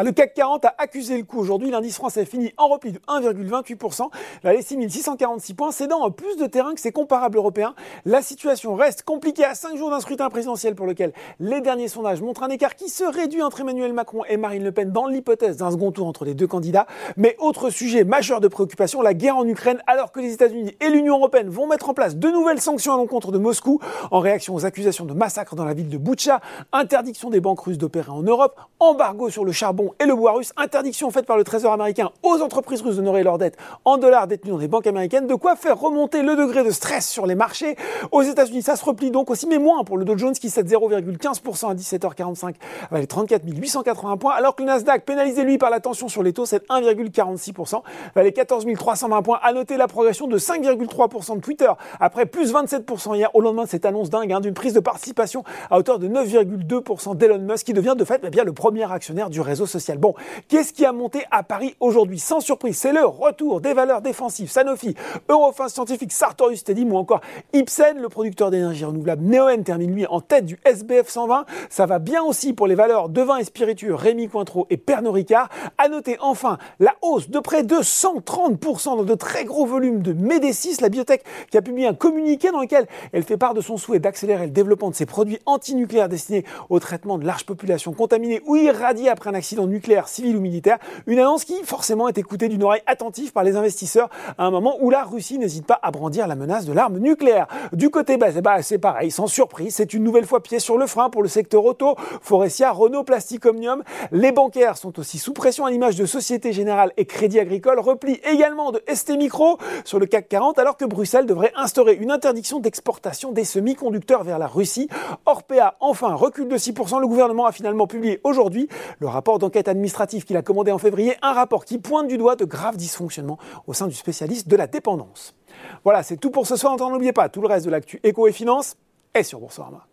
Ah, le CAC 40 a accusé le coup aujourd'hui. L'indice français finit en repli de 1,28%. La 6646 points, cédant plus de terrain que ses comparables européens. La situation reste compliquée à 5 jours d'un scrutin présidentiel pour lequel les derniers sondages montrent un écart qui se réduit entre Emmanuel Macron et Marine Le Pen dans l'hypothèse d'un second tour entre les deux candidats. Mais autre sujet majeur de préoccupation, la guerre en Ukraine, alors que les États-Unis et l'Union européenne vont mettre en place de nouvelles sanctions à l'encontre de Moscou en réaction aux accusations de massacre dans la ville de Boutcha, interdiction des banques russes d'opérer en Europe, embargo sur le charbon et le bois russe, interdiction faite par le Trésor américain aux entreprises russes d'honorer leurs dettes en dollars détenus dans des banques américaines, de quoi faire remonter le degré de stress sur les marchés. Aux États-Unis, ça se replie donc aussi, mais moins pour le Dow Jones qui cède 0,15% à 17h45 avec les 34 880 points, alors que le Nasdaq, pénalisé lui par la tension sur les taux, cède 1,46%, les 14 320 points. À noter la progression de 5,3% de Twitter après plus 27% hier au lendemain de cette annonce dingue hein, d'une prise de participation à hauteur de 9,2% d'Elon Musk qui devient de fait eh bien, le premier actionnaire du réseau social Bon, qu'est-ce qui a monté à Paris aujourd'hui Sans surprise, c'est le retour des valeurs défensives. Sanofi, Eurofins Scientifique, Sartorius Stedim ou encore Ipsen, le producteur d'énergie renouvelable Neoen termine lui en tête du SBF 120. Ça va bien aussi pour les valeurs de vin et spiritueux Rémi Cointreau et Pernod Ricard. À noter enfin la hausse de près de 130% dans de très gros volumes de Médécis, la biotech qui a publié un communiqué dans lequel elle fait part de son souhait d'accélérer le développement de ses produits antinucléaires destinés au traitement de larges populations contaminées ou irradiées après un accident nucléaire, civil ou militaire. Une annonce qui forcément est écoutée d'une oreille attentive par les investisseurs à un moment où la Russie n'hésite pas à brandir la menace de l'arme nucléaire. Du côté bas, bah, c'est pareil, sans surprise, c'est une nouvelle fois pied sur le frein pour le secteur auto, Forestia, Renault, Plastic Omnium. Les bancaires sont aussi sous pression à l'image de Société Générale et Crédit Agricole, repli également de ST Micro sur le CAC 40 alors que Bruxelles devrait instaurer une interdiction d'exportation des semi-conducteurs vers la Russie. Orpea, enfin, recule de 6%. Le gouvernement a finalement publié aujourd'hui le rapport d'enquête administratif qu'il a commandé en février, un rapport qui pointe du doigt de graves dysfonctionnements au sein du spécialiste de la dépendance. Voilà, c'est tout pour ce soir. N'oubliez pas, tout le reste de l'actu éco et finance est sur Boursorama.